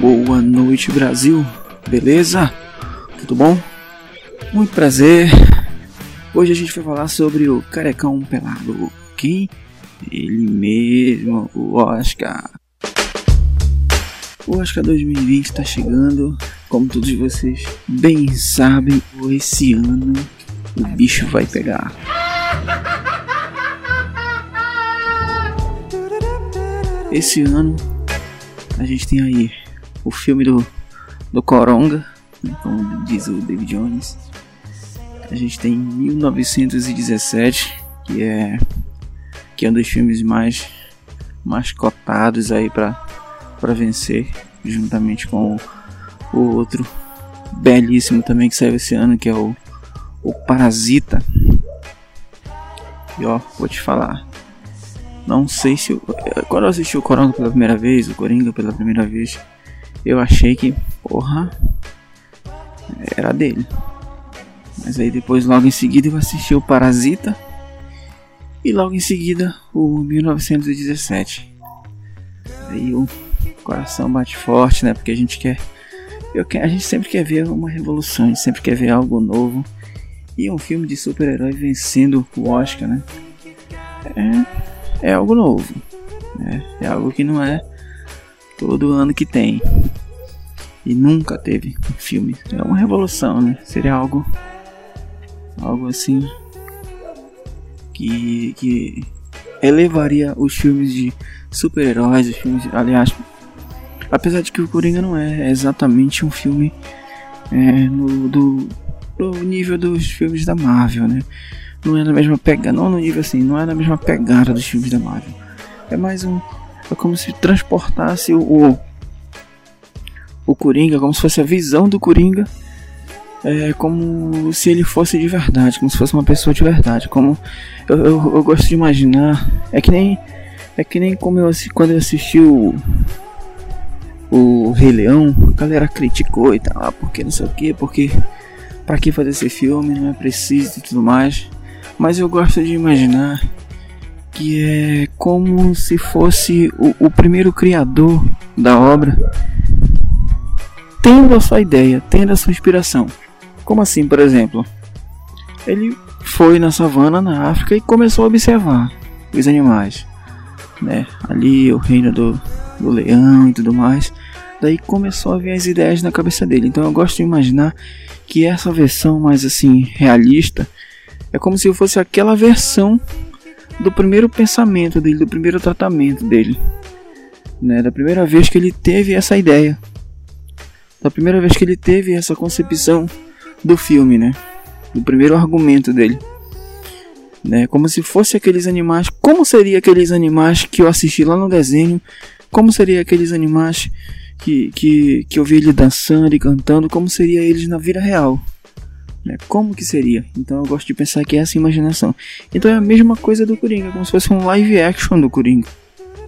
Boa noite, Brasil. Beleza? Tudo bom? Muito prazer. Hoje a gente vai falar sobre o carecão pelado. Quem? Ele mesmo, o Oscar. O Oscar 2020 está chegando. Como todos vocês bem sabem, esse ano o bicho vai pegar. Esse ano a gente tem aí o filme do, do Coronga, como diz o David Jones. A gente tem 1917, que é que é um dos filmes mais mais cotados aí para para vencer, juntamente com o, o, outro belíssimo também que saiu esse ano, que é o o Parasita. E ó, vou te falar. Não sei se. Eu, quando eu assisti o Coronga pela primeira vez, o Coringa pela primeira vez, eu achei que, porra, era dele. Mas aí depois, logo em seguida, eu assisti o Parasita. E logo em seguida, o 1917. Aí o coração bate forte, né? Porque a gente quer. Eu, a gente sempre quer ver uma revolução, a gente sempre quer ver algo novo. E um filme de super-herói vencendo o Oscar, né? É, é algo novo. Né? É algo que não é todo ano que tem. E nunca teve um filme. É uma revolução, né? Seria algo. Algo assim. Que. que elevaria os filmes de super-heróis, os filmes. De, aliás. Apesar de que o Coringa não é exatamente um filme. É, no, do, do nível dos filmes da Marvel, né? Não é na mesma pegada, não no nível assim, não é na mesma pegada dos filmes da Marvel. É mais um, é como se transportasse o, o, o Coringa, como se fosse a visão do Coringa, é, como se ele fosse de verdade, como se fosse uma pessoa de verdade. Como eu, eu, eu gosto de imaginar, é que nem é que nem como eu quando eu assisti o o Rei Leão, a galera criticou e tal, ah, porque não sei o que, porque para que fazer esse filme, não é preciso e tudo mais. Mas eu gosto de imaginar que é como se fosse o, o primeiro criador da obra tendo a sua ideia, tendo a sua inspiração. Como assim, por exemplo? Ele foi na savana na África e começou a observar os animais, né? Ali o reino do, do leão e tudo mais. Daí começou a vir as ideias na cabeça dele. Então eu gosto de imaginar que essa versão mais assim realista é como se fosse aquela versão do primeiro pensamento dele, do primeiro tratamento dele, né? Da primeira vez que ele teve essa ideia, da primeira vez que ele teve essa concepção do filme, né? Do primeiro argumento dele, né? Como se fosse aqueles animais, como seria aqueles animais que eu assisti lá no desenho, como seria aqueles animais que, que, que eu vi ele dançando e cantando, como seria eles na vida real, né? Como que seria? Então eu gosto de pensar que é essa imaginação. Então é a mesma coisa do Coringa, como se fosse um live action do Coringa.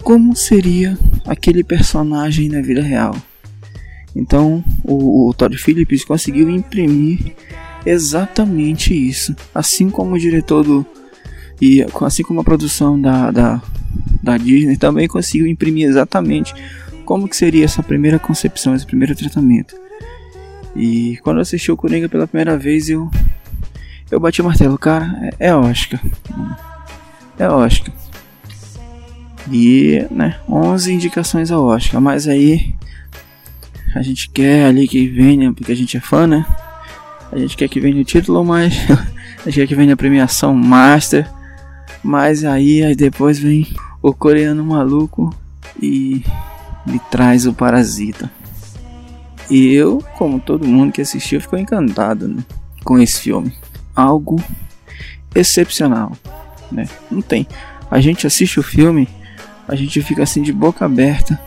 Como seria aquele personagem na vida real? Então o, o Todd Phillips conseguiu imprimir exatamente isso, assim como o diretor do e assim como a produção da, da, da Disney também conseguiu imprimir exatamente como que seria essa primeira concepção, esse primeiro tratamento. E quando eu assisti o Coringa pela primeira vez, eu eu bati o martelo, cara, é, é Oscar. É Oscar. E, né, 11 indicações ao Oscar, mas aí a gente quer ali que venha, porque a gente é fã, né? A gente quer que venha o título, mas a gente quer que venha a premiação Master. Mas aí, aí depois vem o coreano maluco e me traz o Parasita. E eu, como todo mundo que assistiu, ficou encantado né, com esse filme. Algo excepcional, né? Não tem. A gente assiste o filme, a gente fica assim de boca aberta.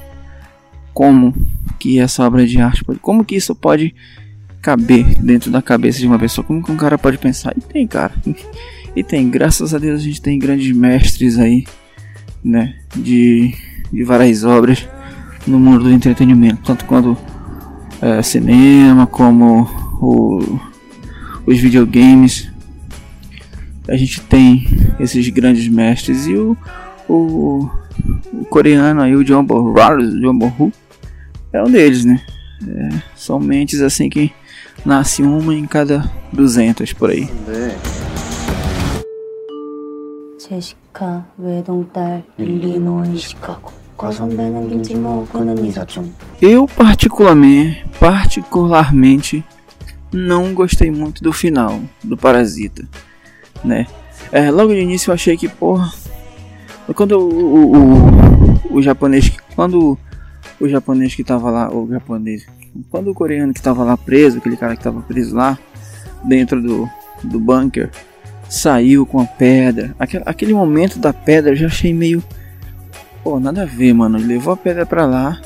Como que essa obra de arte pode, como que isso pode caber dentro da cabeça de uma pessoa? Como que um cara pode pensar? E tem, cara. E tem, graças a Deus a gente tem grandes mestres aí, né, de, de várias obras no mundo do entretenimento, tanto quando é, cinema, como o, os videogames. A gente tem esses grandes mestres e o, o, o coreano aí, o John Bo, John Bo é um deles, né? É, são mentes assim que nasce uma em cada 200 por aí. 제시카 외동딸 릴리노 시카고 eu particularmente, particularmente não gostei muito do final do Parasita, né? É, logo de início eu achei que, porra, quando o, o, o, o japonês, quando o japonês que tava lá, o japonês, quando o coreano que tava lá preso, aquele cara que tava preso lá dentro do, do bunker, saiu com a pedra, aquele, aquele momento da pedra eu já achei meio Pô, nada a ver, mano. Ele levou a pedra pra lá.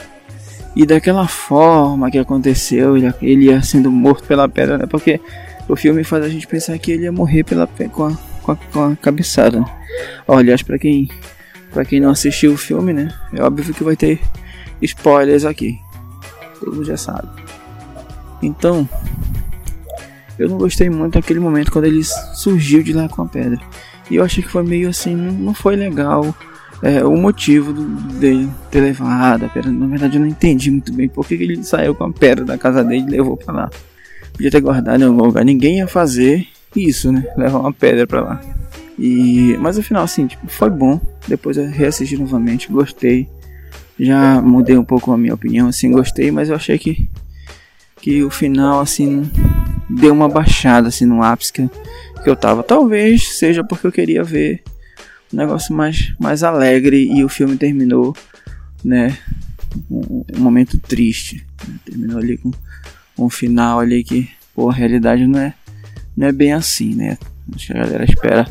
E daquela forma que aconteceu, ele, ele ia sendo morto pela pedra, né? Porque o filme faz a gente pensar que ele ia morrer pela, com, a, com, a, com a cabeçada. Aliás, pra quem, pra quem não assistiu o filme, né? É óbvio que vai ter spoilers aqui. Todo mundo já sabe. Então, eu não gostei muito daquele momento quando ele surgiu de lá com a pedra. E eu achei que foi meio assim, não foi legal é, o motivo dele ter levado a pedra. Na verdade, eu não entendi muito bem por que ele saiu com a pedra da casa dele e levou para lá. Podia ter guardado em algum lugar. Ninguém ia fazer isso, né? Levar uma pedra para lá. E, mas no final, assim, tipo, foi bom. Depois eu reassisti novamente, gostei. Já mudei um pouco a minha opinião, assim, gostei, mas eu achei que, que o final, assim, deu uma baixada, assim, no ápice que, que eu tava. Talvez seja porque eu queria ver um negócio mais, mais alegre e o filme terminou, né, um, momento triste. Né? Terminou ali com um final ali que, pô, a realidade não é, não é bem assim, né? Acho que a galera espera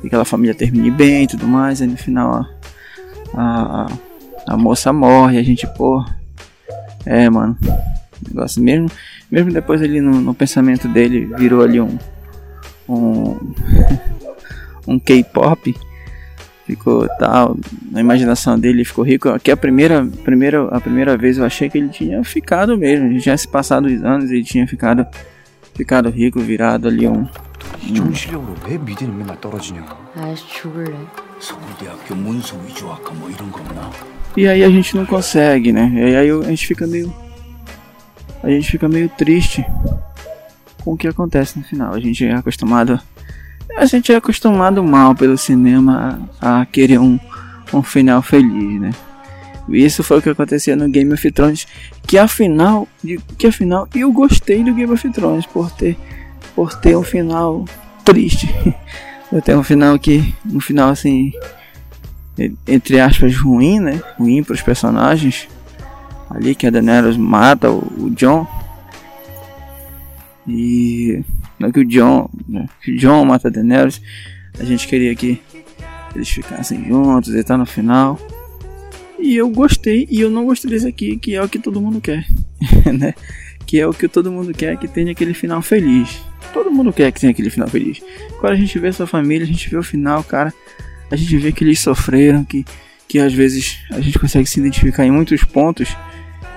que aquela família termine bem e tudo mais, aí no final a, a, a moça morre, a gente, pô, é, mano, negócio mesmo, mesmo depois ali no, no pensamento dele virou ali um um, um K-pop ficou tal, na imaginação dele ficou rico. Aqui a primeira, primeira, a primeira vez eu achei que ele tinha ficado mesmo, ele tinha se passado os anos e tinha ficado ficado rico, virado ali um E aí a gente não consegue, né? E aí a gente fica meio a gente fica meio triste com o que acontece no final. A gente é acostumado a gente é acostumado mal pelo cinema a, querer um, um final feliz, né? Isso foi o que acontecia no Game of Thrones, que afinal, que afinal eu gostei do Game of Thrones por ter por ter um final triste. Eu tenho um final que um final assim entre aspas ruim, né? Ruim para os personagens. Ali que a Daenerys mata o, o John. E não que o John, né, que o John mata Daenerys, a gente queria que eles ficassem juntos e tá no final. E eu gostei e eu não gostei desse aqui, que é o que todo mundo quer, né? Que é o que todo mundo quer, que tenha aquele final feliz. Todo mundo quer que tenha aquele final feliz. Quando a gente vê sua família, a gente vê o final, cara. A gente vê que eles sofreram, que, que às vezes a gente consegue se identificar em muitos pontos.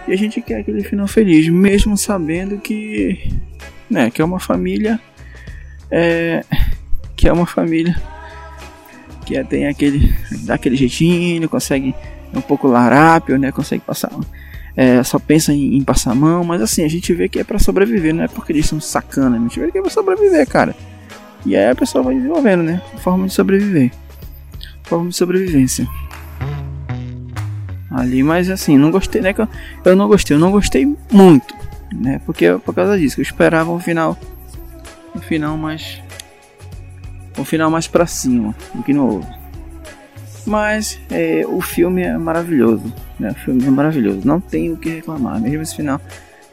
E a gente quer aquele final feliz, mesmo sabendo que né? Que é uma família. É, que é uma família que é, tem aquele. dá aquele jeitinho, consegue. É um pouco larápio, né? Consegue passar. É, só pensa em, em, passar a mão, mas assim, a gente vê que é para sobreviver, não é porque eles são sacana, a gente vê que é pra sobreviver, cara. E aí a pessoa vai desenvolvendo, né? Forma de sobreviver. Forma de sobrevivência. Ali, mas assim, não gostei, né? Eu não gostei, eu não gostei muito né? Porque por causa disso, eu esperava um final, um final mais, um final mais para cima do que no outro. Mas é, o filme é maravilhoso, né? O filme é maravilhoso, não tenho o que reclamar. Mesmo esse final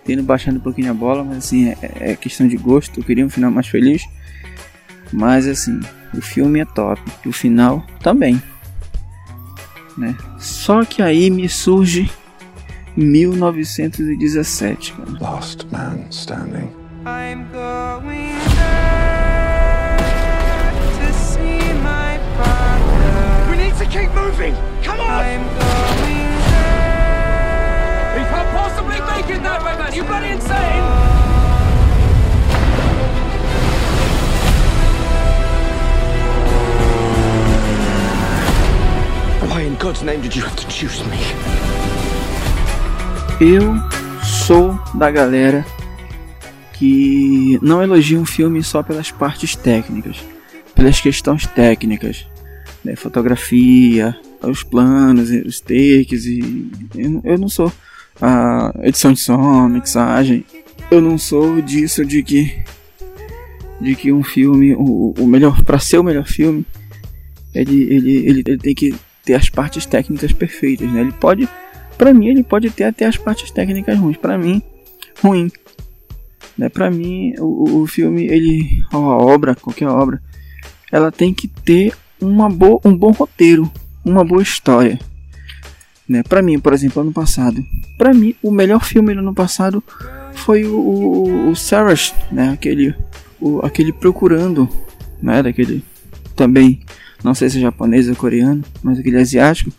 tendo baixado um pouquinho a bola, mas assim é, é questão de gosto. Eu queria um final mais feliz, mas assim o filme é top, o final também. Né? Só que aí me surge 1917. Cara. Last man standing. I'm going to see my father. We need to keep moving. Come on. I'm going He can't possibly make it that way, man. You bloody insane. Why in God's name did you have to choose me? Eu sou da galera que não elogia um filme só pelas partes técnicas, pelas questões técnicas, né? fotografia, os planos, os takes e eu não sou a edição de som, mixagem, eu não sou disso de que de que um filme, o, o melhor para ser o melhor filme, ele, ele, ele, ele tem que ter as partes técnicas perfeitas, né? Ele pode, para mim, ele pode ter até as partes técnicas ruins. Para mim, ruim. Né? Para mim, o, o filme, ele, a obra, qualquer obra, ela tem que ter uma boa, um bom roteiro, uma boa história. Né? Para mim, por exemplo, ano passado, para mim, o melhor filme do ano passado foi o, o, o Sarah, né? Aquele, o, aquele procurando, né? Daquele também não sei se é japonês ou coreano, mas aquele asiático,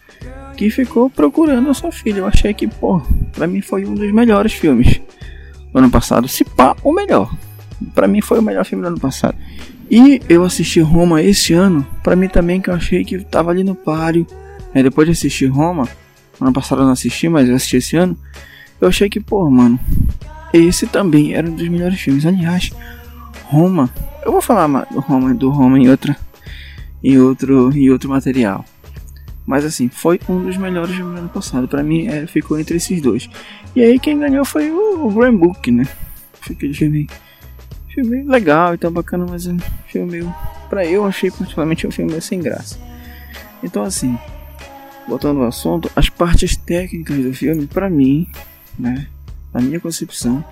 que ficou procurando a sua filha. Eu achei que, pô, pra mim foi um dos melhores filmes do ano passado. Se pá, o melhor. Pra mim foi o melhor filme do ano passado. E eu assisti Roma esse ano, pra mim também, que eu achei que tava ali no páreo. Aí depois de assistir Roma, ano passado eu não assisti, mas eu assisti esse ano. Eu achei que, pô, mano, esse também era um dos melhores filmes. Aliás, Roma, eu vou falar do Roma, do Roma em outra em outro, em outro material. Mas assim, foi um dos melhores do ano passado. Para mim, é, ficou entre esses dois. E aí quem ganhou foi o, o Graham Book, né? Foi aquele filme, filme legal e tão bacana, mas um filme meio... Pra eu, achei particularmente um filme sem graça. Então assim, voltando ao assunto, as partes técnicas do filme, para mim, né? Na minha concepção,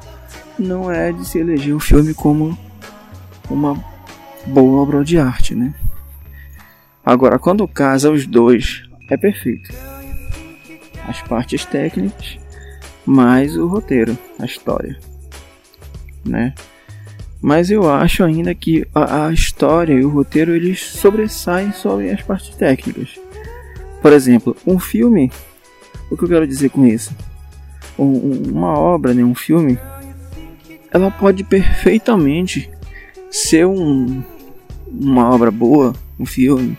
não é de se eleger o filme como uma boa obra de arte, né? Agora, quando casa os dois, é perfeito. As partes técnicas, mais o roteiro, a história, né? Mas eu acho ainda que a, a história e o roteiro eles sobressaem sobre as partes técnicas. Por exemplo, um filme, o que eu quero dizer com isso? Um, uma obra, né, um filme, ela pode perfeitamente ser um, uma obra boa, um filme,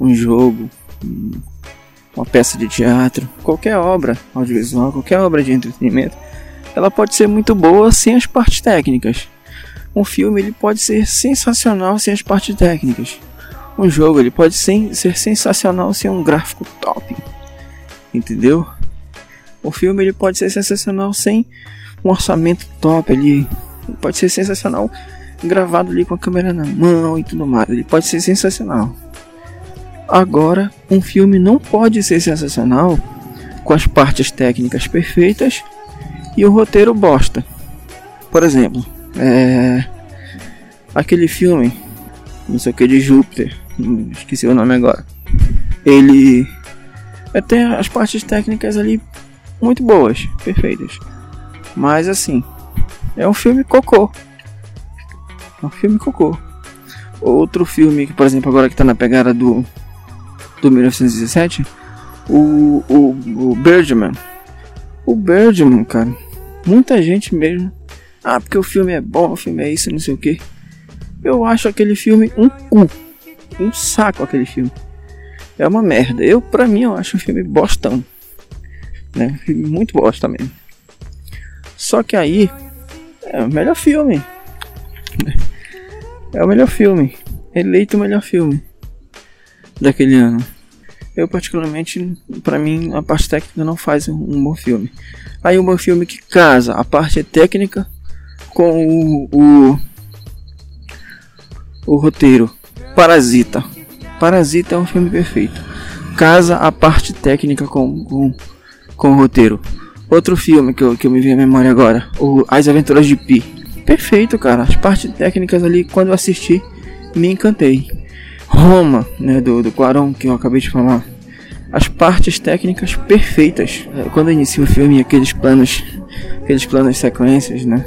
um jogo, uma peça de teatro, qualquer obra audiovisual, qualquer obra de entretenimento, ela pode ser muito boa sem as partes técnicas. Um filme ele pode ser sensacional sem as partes técnicas. Um jogo ele pode ser, ser sensacional sem um gráfico top. Entendeu? O filme ele pode ser sensacional sem um orçamento top ali. Ele pode ser sensacional gravado ali com a câmera na mão e tudo mais. Ele pode ser sensacional. Agora, um filme não pode ser sensacional com as partes técnicas perfeitas e o roteiro bosta. Por exemplo, é... aquele filme, não sei o que de Júpiter, esqueci o nome agora. Ele tem as partes técnicas ali muito boas, perfeitas. Mas assim, é um filme cocô. É um filme cocô. Outro filme que, por exemplo, agora que tá na pegada do do 1917, o, o, o Birdman. O Birdman, cara, muita gente mesmo. Ah, porque o filme é bom, o filme é isso, não sei o que. Eu acho aquele filme um cu. Um saco aquele filme. É uma merda. Eu, pra mim, eu acho um filme bostão. Né? Muito bosta mesmo. Só que aí é o melhor filme. É o melhor filme. Eleito o melhor filme daquele ano. Eu particularmente, para mim, a parte técnica não faz um bom filme. Aí um bom filme que casa a parte técnica com o, o, o roteiro. Parasita. Parasita é um filme perfeito. Casa a parte técnica com, com, com o roteiro. Outro filme que eu, que eu me vi à memória agora, o As Aventuras de Pi. Perfeito, cara. As partes técnicas ali, quando eu assisti, me encantei. Roma, né, do, do Quaron, que eu acabei de falar. As partes técnicas perfeitas. É, quando inicia o filme, aqueles planos, aqueles planos sequências, né,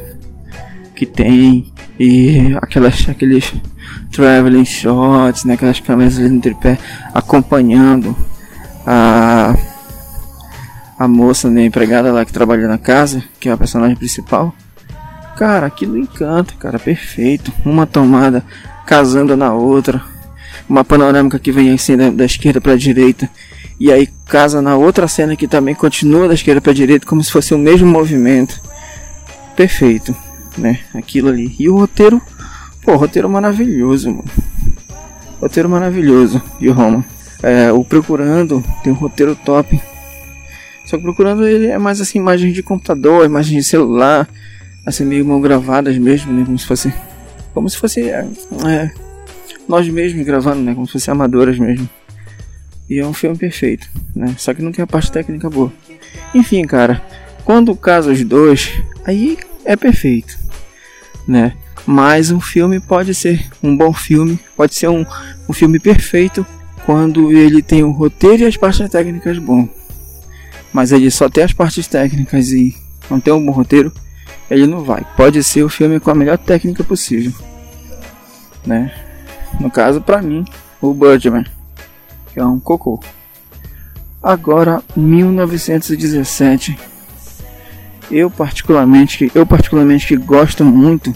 que tem e aquelas, aqueles traveling shots, né, aquelas câmeras ali no tripé acompanhando a a moça, né, empregada lá que trabalha na casa, que é a personagem principal. Cara, aquilo encanta, cara, perfeito. Uma tomada casando na outra uma panorâmica que vem assim da, da esquerda para a direita E aí casa na outra cena que também continua da esquerda para direita, como se fosse o mesmo movimento. Perfeito, né? Aquilo ali. E o roteiro, pô, roteiro maravilhoso, mano. Roteiro maravilhoso. E o Roma. É, o Procurando tem um roteiro top. Só que Procurando ele é mais assim, imagens de computador, imagens de celular, assim meio mal gravadas mesmo, né? Como se fosse. Como se fosse. É, é, nós mesmos gravando, né? Como se fosse amadoras mesmo. E é um filme perfeito, né? Só que não tem a parte técnica boa. Enfim, cara, quando casa os dois, aí é perfeito, né? Mas um filme pode ser um bom filme, pode ser um, um filme perfeito quando ele tem o roteiro e as partes técnicas bom. Mas ele só tem as partes técnicas e não tem um bom roteiro, ele não vai. Pode ser o filme com a melhor técnica possível, né? No caso, para mim, o Birdman que é um cocô. Agora, 1917. Eu particularmente, eu particularmente que gosto muito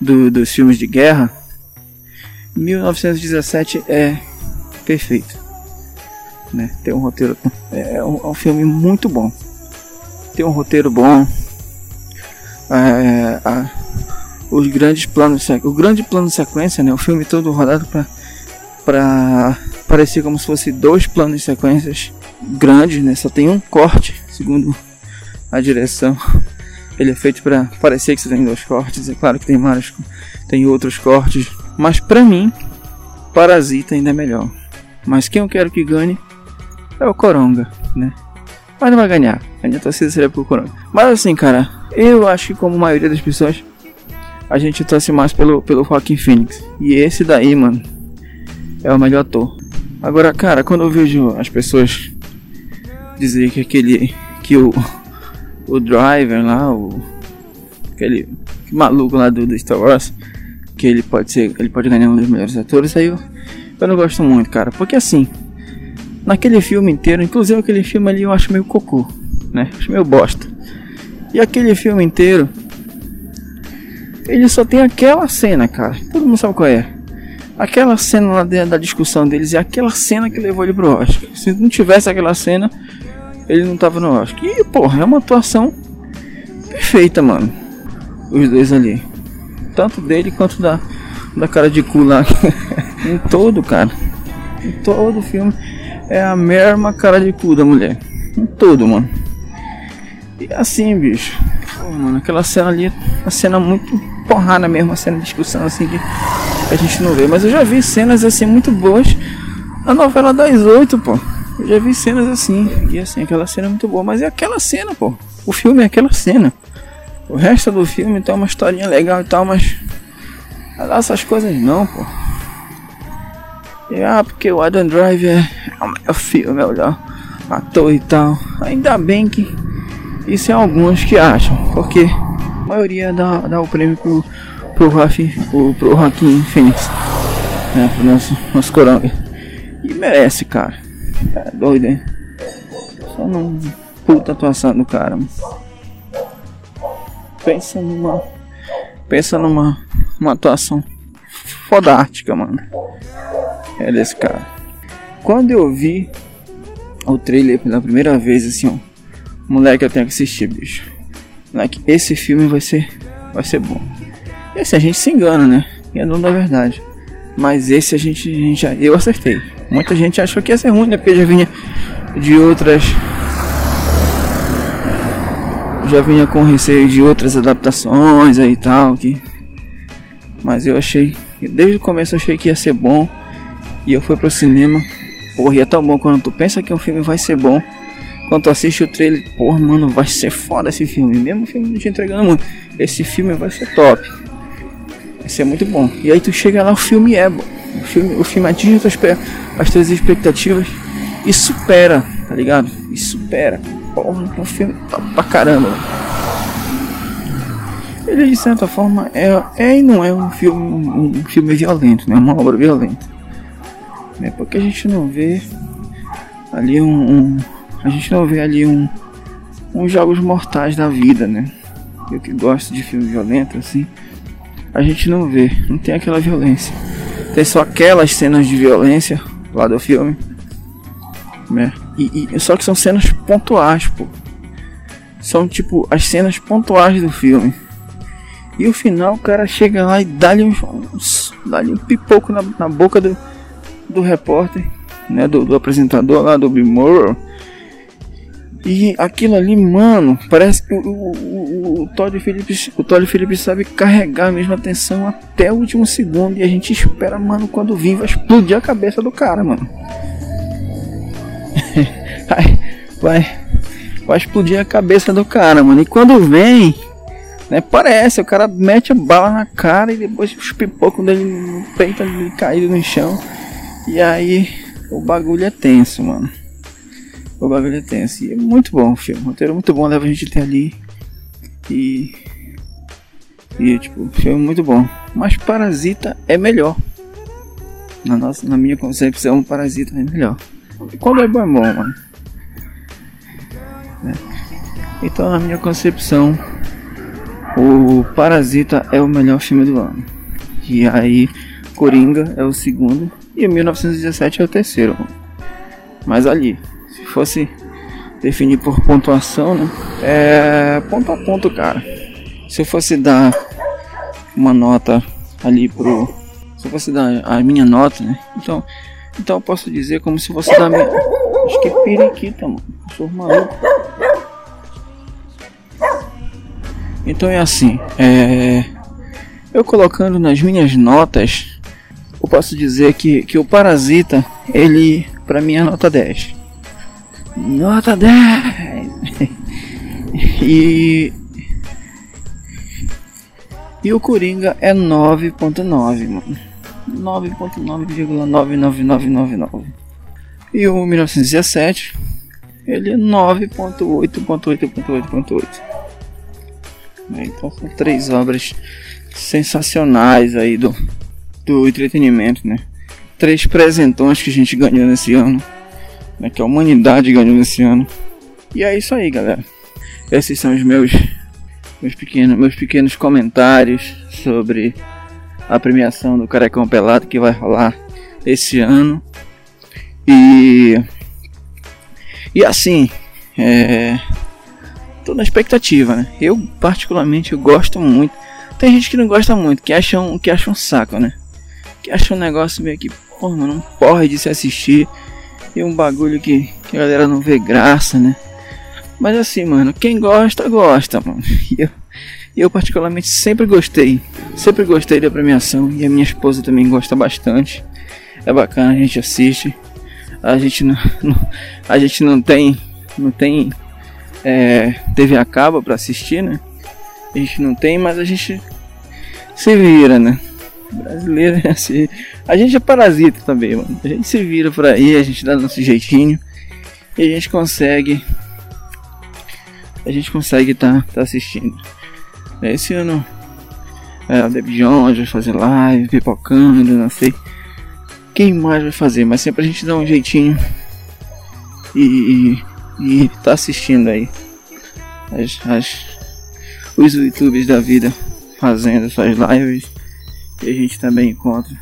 do, dos filmes de guerra, 1917 é perfeito. Né? Tem um roteiro, é um, é um filme muito bom. Tem um roteiro bom. É, a, os grandes planos, o grande plano sequência, né? O filme todo rodado para para parecer como se fosse dois planos de sequências grandes, né? Só tem um corte, segundo a direção. Ele é feito para parecer que você tem dois cortes. É claro que tem vários, tem outros cortes, mas para mim, Parasita ainda é melhor. Mas quem eu quero que ganhe é o Coronga, né? Mas não vai ganhar. A minha torcida seria pro Coronga. Mas assim, cara, eu acho que como a maioria das pessoas, a gente torce mais pelo, pelo Joaquim Phoenix. E esse daí, mano, é o melhor ator. Agora, cara, quando eu vejo as pessoas dizer que aquele. que o. o driver lá, o. aquele maluco lá do, do Star Wars, que ele pode ser. ele pode ganhar um dos melhores atores, aí eu, eu não gosto muito, cara. Porque assim, naquele filme inteiro, inclusive aquele filme ali eu acho meio cocô, né? Acho meio bosta. E aquele filme inteiro. Ele só tem aquela cena, cara. Todo mundo sabe qual é aquela cena lá dentro da discussão deles e aquela cena que levou ele pro Oscar. Se não tivesse aquela cena, ele não tava no Oscar. E, porra, é uma atuação perfeita, mano. Os dois ali. Tanto dele quanto da, da cara de cu lá. em todo, cara. Em todo o filme. É a mesma cara de cu da mulher. Em todo, mano. E assim, bicho. Pô, mano, aquela cena ali, uma cena muito porrada mesmo, uma cena de discussão assim que a gente não vê. Mas eu já vi cenas assim muito boas na novela das oito, pô. Eu já vi cenas assim. E assim, aquela cena é muito boa. Mas é aquela cena, pô. O filme é aquela cena. O resto do filme tem uma historinha legal e tal, mas. Essas coisas não, pô. E, ah, porque o Adam Driver é o melhor filme, é o melhor ator e tal. Ainda bem que isso é alguns que acham, porque maioria dá, dá o prêmio pro pro Rafi, pro, pro Joaquim Fênix, né, pro nosso, nosso coronga. E merece, cara. É doido, hein? Só não puta atuação do cara. Mano. Pensa numa. Pensa numa uma atuação fodástica, mano. É desse cara. Quando eu vi o trailer pela primeira vez, assim, ó. Moleque, eu tenho que assistir, bicho. Moleque, esse filme vai ser. Vai ser bom. Esse a gente se engana, né? E é dono da verdade. Mas esse a gente, a gente eu acertei. Muita gente achou que ia ser ruim, né? Porque já vinha de outras. Já vinha com receio de outras adaptações aí e tal. Que... Mas eu achei. Desde o começo eu achei que ia ser bom. E eu fui pro cinema. Porra, e é tão bom quando tu pensa que um filme vai ser bom. Quando tu assiste o trailer, porra, mano, vai ser foda esse filme. Mesmo o filme não te entregando muito. Esse filme vai ser top. Isso é muito bom. E aí tu chega lá, o filme é bom. O filme, o filme atinge as, as tuas expectativas e supera, tá ligado? E supera. Porra, é um filme top pra caramba. Ele de certa forma é, é e não é um filme, um, um filme violento, né? Uma obra violenta. É porque a gente não vê ali um, um a gente não vê ali um uns jogos mortais da vida, né? Eu que gosto de filme violento assim a gente não vê, não tem aquela violência. Tem só aquelas cenas de violência lá do filme. Né? E, e, só que são cenas pontuais, pô. São tipo as cenas pontuais do filme. E o final o cara chega lá e dá-lhe um, dá um pipoco na, na boca do, do repórter, né? Do, do apresentador lá do Bill Murray. E aquilo ali, mano, parece que o, o, o, Todd Phillips, o Todd Phillips sabe carregar a mesma atenção até o último segundo. E a gente espera, mano, quando vir vai explodir a cabeça do cara, mano. vai, vai, vai explodir a cabeça do cara, mano. E quando vem, né, parece, o cara mete a bala na cara e depois os pipocos dele no peito ele caído no chão. E aí o bagulho é tenso, mano. O bagulho é tenso. E é muito bom o filme. O roteiro é muito bom, leva a gente até ali. E. E tipo, o filme é muito bom. Mas Parasita é melhor. Na, nossa, na minha concepção, Parasita é melhor. E quando é bom é bom, mano. É. Então, na minha concepção, o Parasita é o melhor filme do ano. E aí, Coringa é o segundo. E o 1917 é o terceiro. Mas ali, fosse definir por pontuação, né? É ponto a ponto, cara. Se eu fosse dar uma nota ali pro. Se eu fosse dar a minha nota, né? Então, então eu posso dizer como se fosse dar minha. Acho que é periquita, mano. Sou maluco. Então é assim. É... Eu colocando nas minhas notas, eu posso dizer que, que o Parasita, ele, pra mim, é nota 10. Nota 10! e. E o Coringa é 9.9, mano. 9.9,99999. E o 1917, ele é 9.8.8.8.8. Então são três obras sensacionais aí do, do entretenimento, né? Três presentões que a gente ganhou nesse ano né, que a humanidade ganhou nesse ano. E é isso aí, galera. Esses são os meus meus pequenos, meus pequenos comentários sobre a premiação do Carecão Pelado que vai rolar esse ano. E e assim, é, tô na expectativa, né? Eu particularmente eu gosto muito. Tem gente que não gosta muito, que acha um, que acha um saco, né? Que acha um negócio meio que, porra, não pode de se assistir. E um bagulho que, que a galera não vê graça, né? Mas assim, mano, quem gosta, gosta, mano. E eu, eu particularmente sempre gostei. Sempre gostei da premiação. E a minha esposa também gosta bastante. É bacana, a gente assiste. A gente não, não a gente não tem. Não tem é, TV a cabo pra assistir, né? A gente não tem, mas a gente se vira, né? Brasileiro é assim. A gente é parasita também, mano. A gente se vira por aí, a gente dá nosso jeitinho. E a gente consegue. A gente consegue tá, tá assistindo. Esse ano. É, a Debbie Jones vai fazer live, pipocando, não sei. Quem mais vai fazer, mas sempre a gente dá um jeitinho. E, e, e tá assistindo aí. As, as, os youtubers da vida fazendo suas lives e a gente também encontra.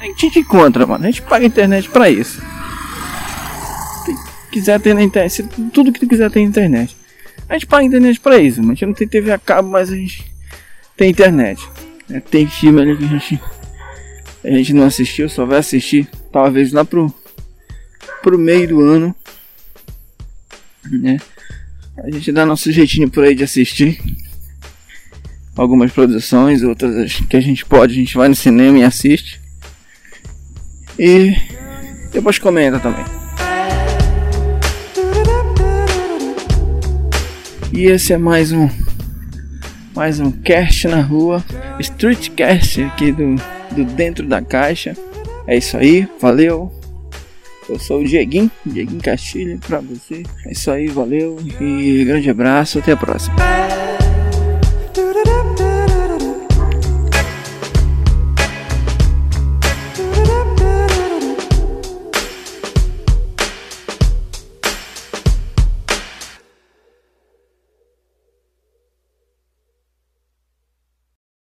A gente encontra, mano. A gente paga a internet pra isso. Se quiser ter na internet, tudo que tu quiser ter na internet. A gente paga a internet pra isso, mano. A gente não tem TV a cabo, mas a gente tem internet. É, tem filme ali que a gente, a gente não assistiu, só vai assistir talvez lá pro, pro meio do ano. Né? A gente dá nosso jeitinho por aí de assistir algumas produções, outras que a gente pode, a gente vai no cinema e assiste. E depois comenta também. E esse é mais um mais um cast na rua, streetcast aqui do, do dentro da caixa. É isso aí, valeu. Eu sou o Dieguinho, Dieguinho Castilho pra você. É isso aí, valeu e grande abraço, até a próxima.